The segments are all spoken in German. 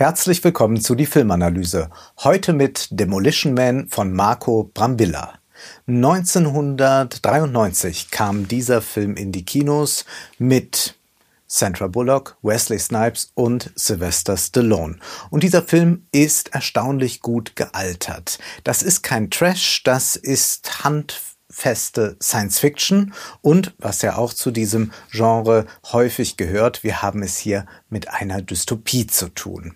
Herzlich willkommen zu die Filmanalyse. Heute mit Demolition Man von Marco Brambilla. 1993 kam dieser Film in die Kinos mit Sandra Bullock, Wesley Snipes und Sylvester Stallone. Und dieser Film ist erstaunlich gut gealtert. Das ist kein Trash, das ist Hand feste Science Fiction und was ja auch zu diesem Genre häufig gehört, wir haben es hier mit einer Dystopie zu tun.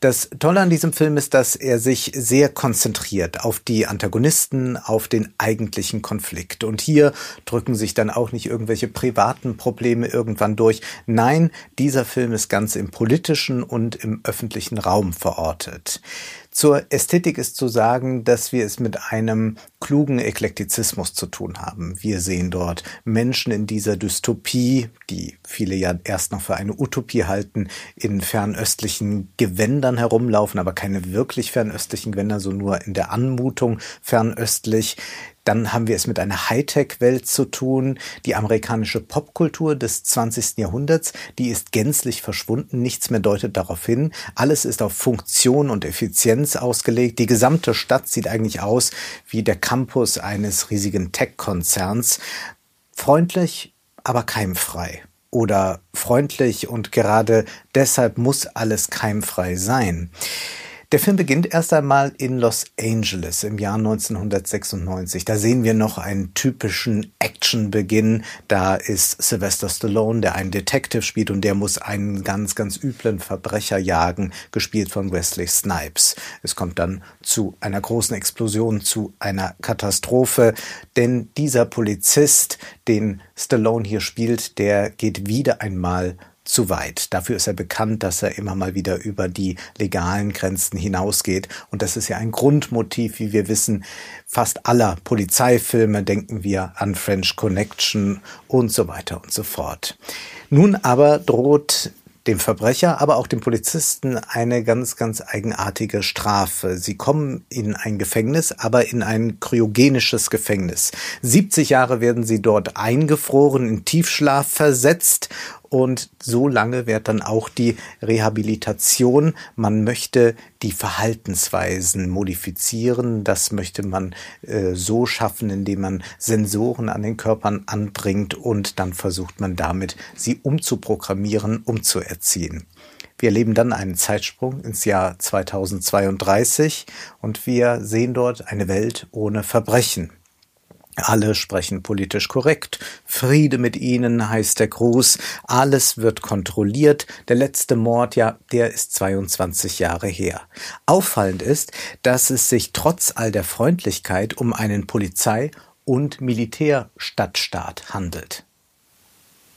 Das Tolle an diesem Film ist, dass er sich sehr konzentriert auf die Antagonisten, auf den eigentlichen Konflikt. Und hier drücken sich dann auch nicht irgendwelche privaten Probleme irgendwann durch. Nein, dieser Film ist ganz im politischen und im öffentlichen Raum verortet. Zur Ästhetik ist zu sagen, dass wir es mit einem klugen Eklektizismus zu tun haben. Wir sehen dort Menschen in dieser Dystopie, die viele ja erst noch für eine Utopie halten, in fernöstlichen Gewändern herumlaufen, aber keine wirklich fernöstlichen Gewänder, so nur in der Anmutung fernöstlich. Dann haben wir es mit einer Hightech-Welt zu tun. Die amerikanische Popkultur des 20. Jahrhunderts, die ist gänzlich verschwunden. Nichts mehr deutet darauf hin. Alles ist auf Funktion und Effizienz ausgelegt. Die gesamte Stadt sieht eigentlich aus wie der Campus eines riesigen Tech-Konzerns. Freundlich, aber keimfrei oder freundlich und gerade deshalb muss alles keimfrei sein. Der Film beginnt erst einmal in Los Angeles im Jahr 1996. Da sehen wir noch einen typischen Actionbeginn. Da ist Sylvester Stallone, der einen Detective spielt und der muss einen ganz, ganz üblen Verbrecher jagen, gespielt von Wesley Snipes. Es kommt dann zu einer großen Explosion, zu einer Katastrophe, denn dieser Polizist, den Stallone hier spielt, der geht wieder einmal zu weit. Dafür ist er bekannt, dass er immer mal wieder über die legalen Grenzen hinausgeht. Und das ist ja ein Grundmotiv, wie wir wissen, fast aller Polizeifilme denken wir an French Connection und so weiter und so fort. Nun aber droht dem Verbrecher, aber auch dem Polizisten eine ganz, ganz eigenartige Strafe. Sie kommen in ein Gefängnis, aber in ein kryogenisches Gefängnis. 70 Jahre werden sie dort eingefroren, in Tiefschlaf versetzt und so lange wird dann auch die Rehabilitation. Man möchte die Verhaltensweisen modifizieren. Das möchte man äh, so schaffen, indem man Sensoren an den Körpern anbringt und dann versucht man damit, sie umzuprogrammieren, umzuerziehen. Wir erleben dann einen Zeitsprung ins Jahr 2032 und wir sehen dort eine Welt ohne Verbrechen. Alle sprechen politisch korrekt. Friede mit ihnen heißt der Gruß. Alles wird kontrolliert. Der letzte Mord, ja, der ist 22 Jahre her. Auffallend ist, dass es sich trotz all der Freundlichkeit um einen Polizei- und Militärstadtstaat handelt.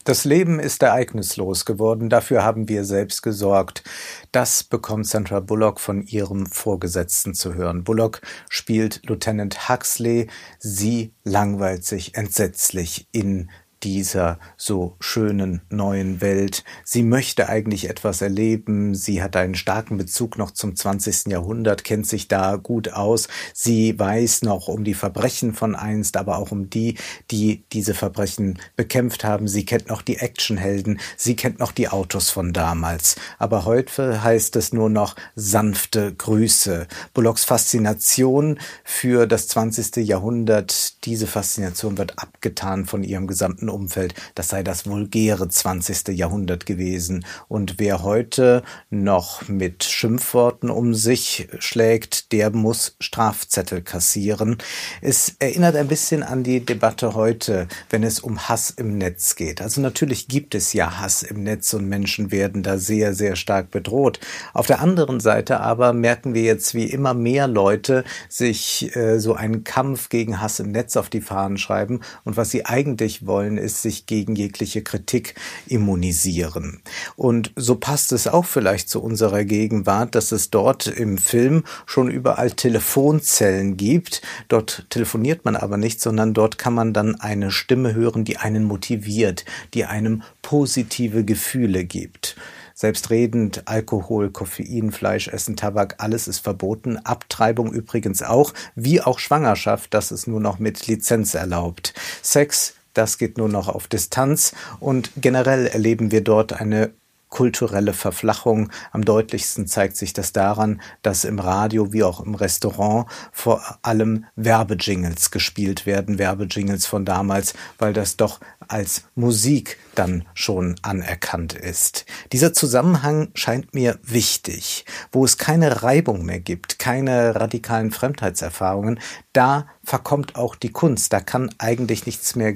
Das Leben ist ereignislos geworden, dafür haben wir selbst gesorgt. Das bekommt Sandra Bullock von ihrem Vorgesetzten zu hören. Bullock spielt Lieutenant Huxley. Sie langweilt sich entsetzlich in dieser so schönen neuen Welt. Sie möchte eigentlich etwas erleben. Sie hat einen starken Bezug noch zum 20. Jahrhundert, kennt sich da gut aus. Sie weiß noch um die Verbrechen von einst, aber auch um die, die diese Verbrechen bekämpft haben. Sie kennt noch die Actionhelden. Sie kennt noch die Autos von damals. Aber heute heißt es nur noch sanfte Grüße. Bullocks Faszination für das 20. Jahrhundert, diese Faszination wird abgetan von ihrem gesamten Umfeld, das sei das vulgäre 20. Jahrhundert gewesen. Und wer heute noch mit Schimpfworten um sich schlägt, der muss Strafzettel kassieren. Es erinnert ein bisschen an die Debatte heute, wenn es um Hass im Netz geht. Also natürlich gibt es ja Hass im Netz und Menschen werden da sehr, sehr stark bedroht. Auf der anderen Seite aber merken wir jetzt, wie immer mehr Leute sich äh, so einen Kampf gegen Hass im Netz auf die Fahnen schreiben. Und was sie eigentlich wollen, ist sich gegen jegliche Kritik immunisieren. Und so passt es auch vielleicht zu unserer Gegenwart, dass es dort im Film schon überall Telefonzellen gibt. Dort telefoniert man aber nicht, sondern dort kann man dann eine Stimme hören, die einen motiviert, die einem positive Gefühle gibt. Selbstredend, Alkohol, Koffein, Fleisch, Essen, Tabak, alles ist verboten. Abtreibung übrigens auch, wie auch Schwangerschaft, das ist nur noch mit Lizenz erlaubt. Sex, das geht nur noch auf Distanz. Und generell erleben wir dort eine kulturelle Verflachung. Am deutlichsten zeigt sich das daran, dass im Radio wie auch im Restaurant vor allem Werbejingles gespielt werden, Werbejingles von damals, weil das doch als Musik dann schon anerkannt ist. Dieser Zusammenhang scheint mir wichtig. Wo es keine Reibung mehr gibt, keine radikalen Fremdheitserfahrungen, da verkommt auch die Kunst. Da kann eigentlich nichts mehr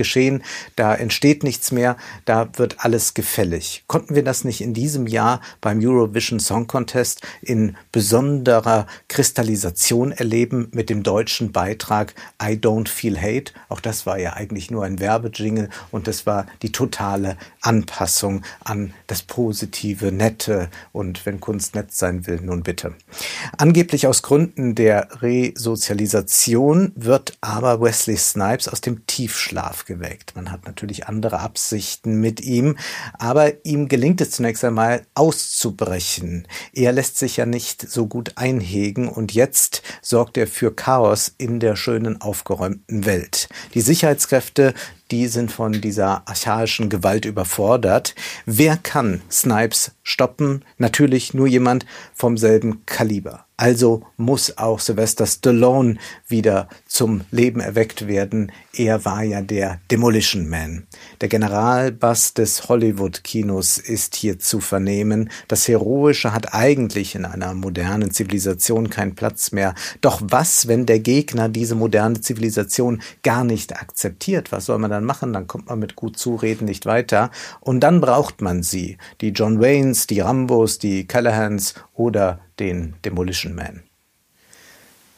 geschehen, da entsteht nichts mehr, da wird alles gefällig. Konnten wir das nicht in diesem Jahr beim Eurovision Song Contest in besonderer Kristallisation erleben mit dem deutschen Beitrag I Don't Feel Hate? Auch das war ja eigentlich nur ein Werbejingle und das war die totale Anpassung an das Positive, Nette und wenn Kunst nett sein will, nun bitte. Angeblich aus Gründen der Resozialisation wird aber Wesley Snipes aus dem Tiefschlaf geweckt. Man hat natürlich andere Absichten mit ihm, aber ihm gelingt es zunächst einmal auszubrechen. Er lässt sich ja nicht so gut einhegen und jetzt sorgt er für Chaos in der schönen aufgeräumten Welt. Die Sicherheitskräfte die sind von dieser archaischen Gewalt überfordert. Wer kann Snipes stoppen? Natürlich nur jemand vom selben Kaliber. Also muss auch Sylvester Stallone wieder zum Leben erweckt werden. Er war ja der Demolition Man. Der Generalbass des Hollywood-Kinos ist hier zu vernehmen. Das Heroische hat eigentlich in einer modernen Zivilisation keinen Platz mehr. Doch was, wenn der Gegner diese moderne Zivilisation gar nicht akzeptiert? Was soll man dann machen? Dann kommt man mit gut Zureden nicht weiter. Und dann braucht man sie. Die John Waynes, die Rambos, die Callahans oder den Demolition Man.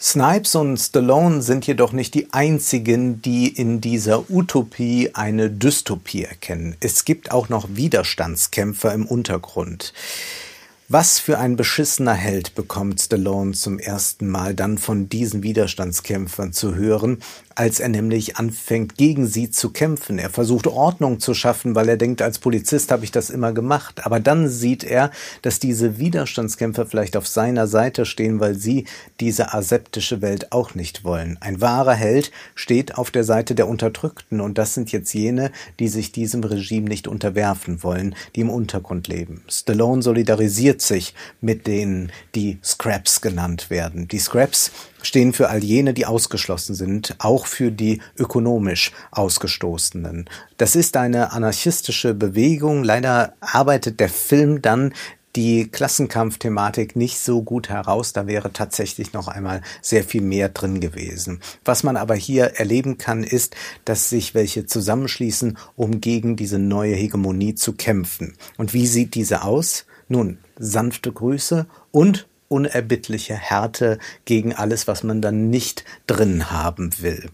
Snipes und Stallone sind jedoch nicht die einzigen, die in dieser Utopie eine Dystopie erkennen. Es gibt auch noch Widerstandskämpfer im Untergrund. Was für ein beschissener Held bekommt Stallone zum ersten Mal dann von diesen Widerstandskämpfern zu hören, als er nämlich anfängt, gegen sie zu kämpfen. Er versucht Ordnung zu schaffen, weil er denkt, als Polizist habe ich das immer gemacht. Aber dann sieht er, dass diese Widerstandskämpfer vielleicht auf seiner Seite stehen, weil sie diese aseptische Welt auch nicht wollen. Ein wahrer Held steht auf der Seite der Unterdrückten und das sind jetzt jene, die sich diesem Regime nicht unterwerfen wollen, die im Untergrund leben. Stallone solidarisiert sich mit denen, die Scraps genannt werden. Die Scraps stehen für all jene, die ausgeschlossen sind, auch für die ökonomisch Ausgestoßenen. Das ist eine anarchistische Bewegung. Leider arbeitet der Film dann die Klassenkampfthematik nicht so gut heraus. Da wäre tatsächlich noch einmal sehr viel mehr drin gewesen. Was man aber hier erleben kann, ist, dass sich welche zusammenschließen, um gegen diese neue Hegemonie zu kämpfen. Und wie sieht diese aus? Nun, sanfte Grüße und unerbittliche Härte gegen alles, was man dann nicht drin haben will.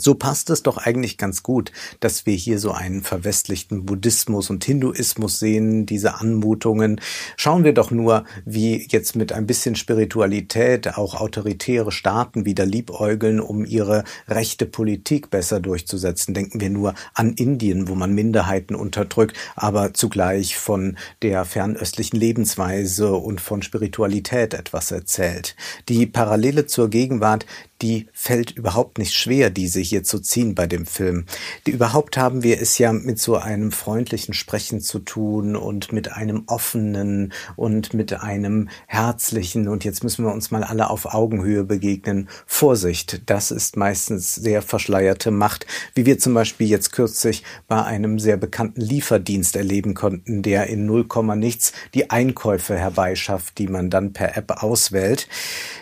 So passt es doch eigentlich ganz gut, dass wir hier so einen verwestlichten Buddhismus und Hinduismus sehen, diese Anmutungen. Schauen wir doch nur, wie jetzt mit ein bisschen Spiritualität auch autoritäre Staaten wieder liebäugeln, um ihre rechte Politik besser durchzusetzen. Denken wir nur an Indien, wo man Minderheiten unterdrückt, aber zugleich von der fernöstlichen Lebensweise und von Spiritualität etwas erzählt. Die Parallele zur Gegenwart, die fällt überhaupt nicht schwer, diese hier zu ziehen bei dem Film. Die, überhaupt haben wir es ja mit so einem freundlichen Sprechen zu tun und mit einem offenen und mit einem herzlichen und jetzt müssen wir uns mal alle auf Augenhöhe begegnen. Vorsicht, das ist meistens sehr verschleierte Macht, wie wir zum Beispiel jetzt kürzlich bei einem sehr bekannten Lieferdienst erleben konnten, der in 0, nichts die Einkäufe herbeischafft, die man dann per App auswählt.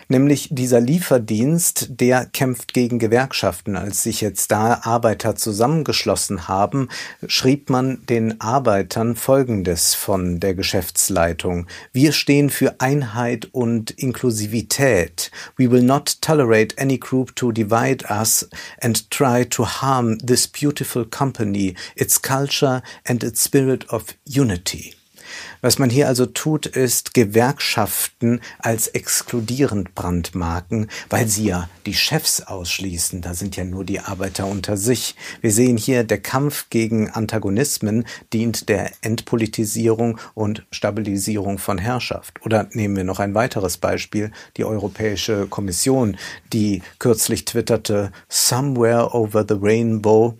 Nämlich dieser Lieferdienst der kämpft gegen Gewerkschaften. Als sich jetzt da Arbeiter zusammengeschlossen haben, schrieb man den Arbeitern Folgendes von der Geschäftsleitung. Wir stehen für Einheit und Inklusivität. We will not tolerate any group to divide us and try to harm this beautiful company, its culture and its spirit of unity. Was man hier also tut, ist Gewerkschaften als exkludierend brandmarken, weil sie ja die Chefs ausschließen. Da sind ja nur die Arbeiter unter sich. Wir sehen hier, der Kampf gegen Antagonismen dient der Entpolitisierung und Stabilisierung von Herrschaft. Oder nehmen wir noch ein weiteres Beispiel, die Europäische Kommission, die kürzlich twitterte, Somewhere over the Rainbow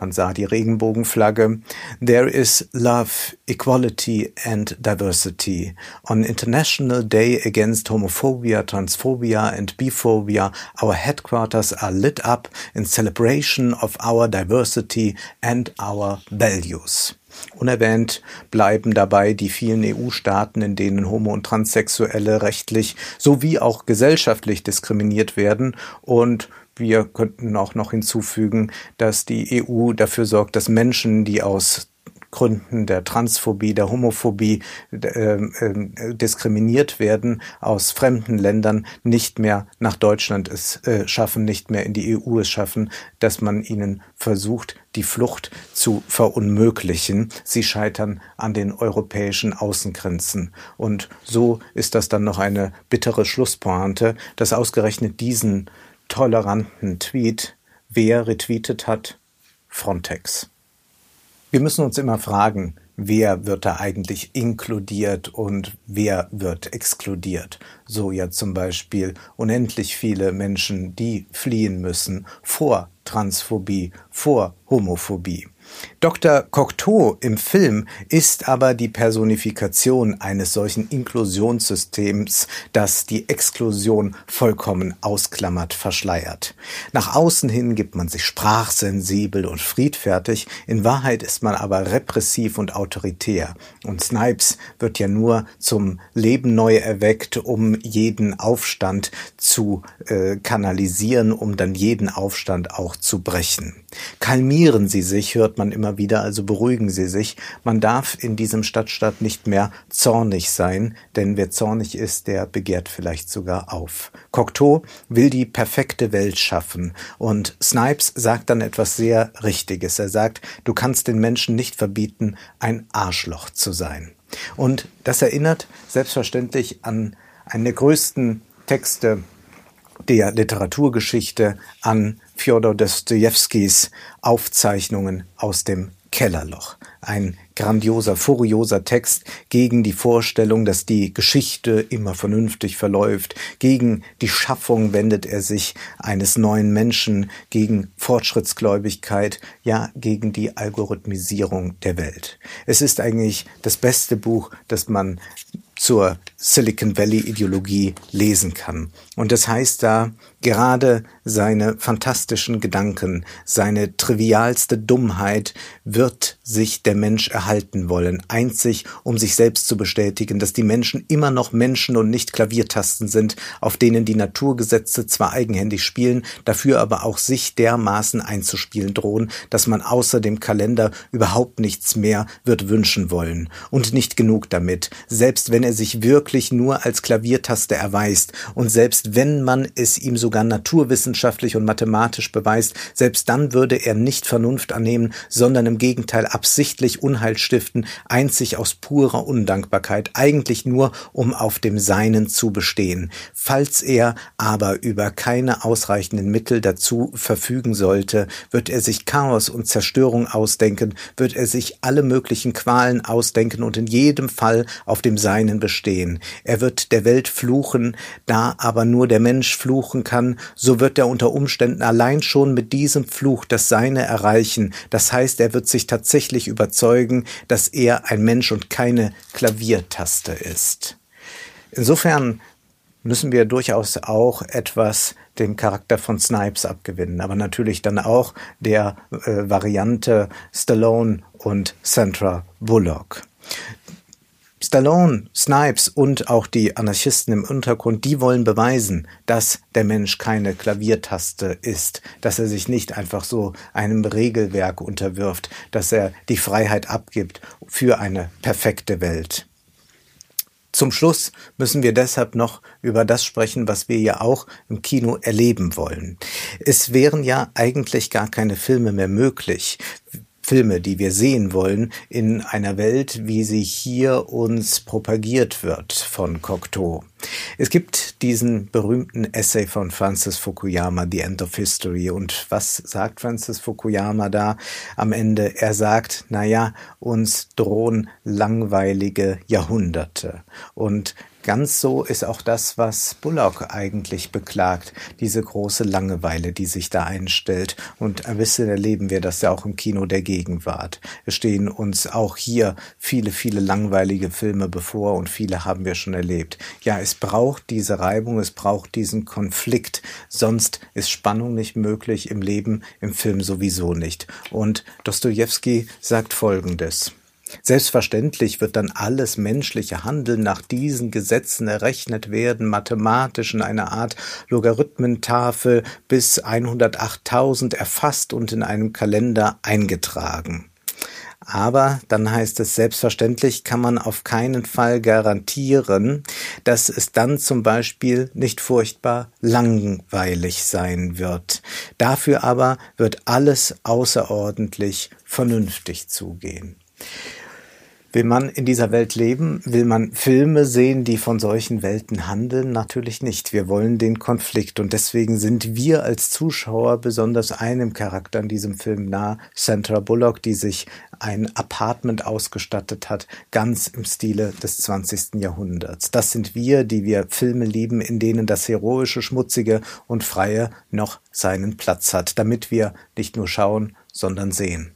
man sah die Regenbogenflagge. There is love, equality and diversity. On International Day Against Homophobia, Transphobia and Biphobia, our headquarters are lit up in celebration of our diversity and our values. Unerwähnt bleiben dabei die vielen EU-Staaten, in denen Homo- und Transsexuelle rechtlich sowie auch gesellschaftlich diskriminiert werden und wir könnten auch noch hinzufügen, dass die EU dafür sorgt, dass Menschen, die aus Gründen der Transphobie, der Homophobie äh, äh, diskriminiert werden, aus fremden Ländern nicht mehr nach Deutschland es äh, schaffen, nicht mehr in die EU es schaffen, dass man ihnen versucht, die Flucht zu verunmöglichen. Sie scheitern an den europäischen Außengrenzen. Und so ist das dann noch eine bittere Schlusspointe, dass ausgerechnet diesen toleranten Tweet, wer retweetet hat? Frontex. Wir müssen uns immer fragen, wer wird da eigentlich inkludiert und wer wird exkludiert. So ja zum Beispiel unendlich viele Menschen, die fliehen müssen vor Transphobie, vor Homophobie. Dr. Cocteau im Film ist aber die Personifikation eines solchen Inklusionssystems, das die Exklusion vollkommen ausklammert, verschleiert. Nach außen hin gibt man sich sprachsensibel und friedfertig, in Wahrheit ist man aber repressiv und autoritär. Und Snipes wird ja nur zum Leben neu erweckt, um jeden Aufstand zu äh, kanalisieren, um dann jeden Aufstand auch zu brechen. Kalmieren Sie sich, hört man immer wieder, also beruhigen Sie sich. Man darf in diesem Stadtstaat nicht mehr zornig sein, denn wer zornig ist, der begehrt vielleicht sogar auf. Cocteau will die perfekte Welt schaffen und Snipes sagt dann etwas sehr Richtiges. Er sagt, du kannst den Menschen nicht verbieten, ein Arschloch zu sein. Und das erinnert selbstverständlich an einen der größten Texte der Literaturgeschichte an Fjodor Dostojewskis Aufzeichnungen aus dem Kellerloch. Ein grandioser, furioser Text gegen die Vorstellung, dass die Geschichte immer vernünftig verläuft. Gegen die Schaffung wendet er sich eines neuen Menschen, gegen Fortschrittsgläubigkeit, ja, gegen die Algorithmisierung der Welt. Es ist eigentlich das beste Buch, das man zur Silicon Valley Ideologie lesen kann. Und das heißt da, gerade seine fantastischen Gedanken, seine trivialste Dummheit wird sich der Mensch erhalten wollen, einzig um sich selbst zu bestätigen, dass die Menschen immer noch Menschen und nicht Klaviertasten sind, auf denen die Naturgesetze zwar eigenhändig spielen, dafür aber auch sich dermaßen einzuspielen drohen, dass man außer dem Kalender überhaupt nichts mehr wird wünschen wollen. Und nicht genug damit, selbst wenn er sich wirklich nur als Klaviertaste erweist und selbst wenn man es ihm sogar naturwissenschaftlich und mathematisch beweist, selbst dann würde er nicht Vernunft annehmen, sondern im Gegenteil absichtlich Unheil stiften, einzig aus purer Undankbarkeit, eigentlich nur, um auf dem Seinen zu bestehen. Falls er aber über keine ausreichenden Mittel dazu verfügen sollte, wird er sich Chaos und Zerstörung ausdenken, wird er sich alle möglichen Qualen ausdenken und in jedem Fall auf dem Seinen bestehen. Er wird der Welt fluchen, da aber nur der Mensch fluchen kann, so wird er unter Umständen allein schon mit diesem Fluch das Seine erreichen. Das heißt, er wird sich tatsächlich überzeugen, dass er ein Mensch und keine Klaviertaste ist. Insofern müssen wir durchaus auch etwas dem Charakter von Snipes abgewinnen, aber natürlich dann auch der äh, Variante Stallone und Sandra Bullock. Stallone, Snipes und auch die Anarchisten im Untergrund, die wollen beweisen, dass der Mensch keine Klaviertaste ist, dass er sich nicht einfach so einem Regelwerk unterwirft, dass er die Freiheit abgibt für eine perfekte Welt. Zum Schluss müssen wir deshalb noch über das sprechen, was wir ja auch im Kino erleben wollen. Es wären ja eigentlich gar keine Filme mehr möglich. Filme, die wir sehen wollen, in einer Welt, wie sie hier uns propagiert wird von Cocteau. Es gibt diesen berühmten Essay von Francis Fukuyama, The End of History. Und was sagt Francis Fukuyama da am Ende? Er sagt, na ja, uns drohen langweilige Jahrhunderte. Und Ganz so ist auch das, was Bullock eigentlich beklagt, diese große Langeweile, die sich da einstellt. Und ein bisschen erleben wir das ja auch im Kino der Gegenwart. Es stehen uns auch hier viele, viele langweilige Filme bevor und viele haben wir schon erlebt. Ja, es braucht diese Reibung, es braucht diesen Konflikt, sonst ist Spannung nicht möglich im Leben, im Film sowieso nicht. Und Dostoevsky sagt Folgendes. Selbstverständlich wird dann alles menschliche Handeln nach diesen Gesetzen errechnet werden, mathematisch in einer Art Logarithmentafel bis 108.000 erfasst und in einem Kalender eingetragen. Aber dann heißt es, selbstverständlich kann man auf keinen Fall garantieren, dass es dann zum Beispiel nicht furchtbar langweilig sein wird. Dafür aber wird alles außerordentlich vernünftig zugehen. Will man in dieser Welt leben? Will man Filme sehen, die von solchen Welten handeln? Natürlich nicht. Wir wollen den Konflikt und deswegen sind wir als Zuschauer besonders einem Charakter in diesem Film nah, Sandra Bullock, die sich ein Apartment ausgestattet hat, ganz im Stile des 20. Jahrhunderts. Das sind wir, die wir Filme lieben, in denen das heroische, schmutzige und freie noch seinen Platz hat, damit wir nicht nur schauen, sondern sehen.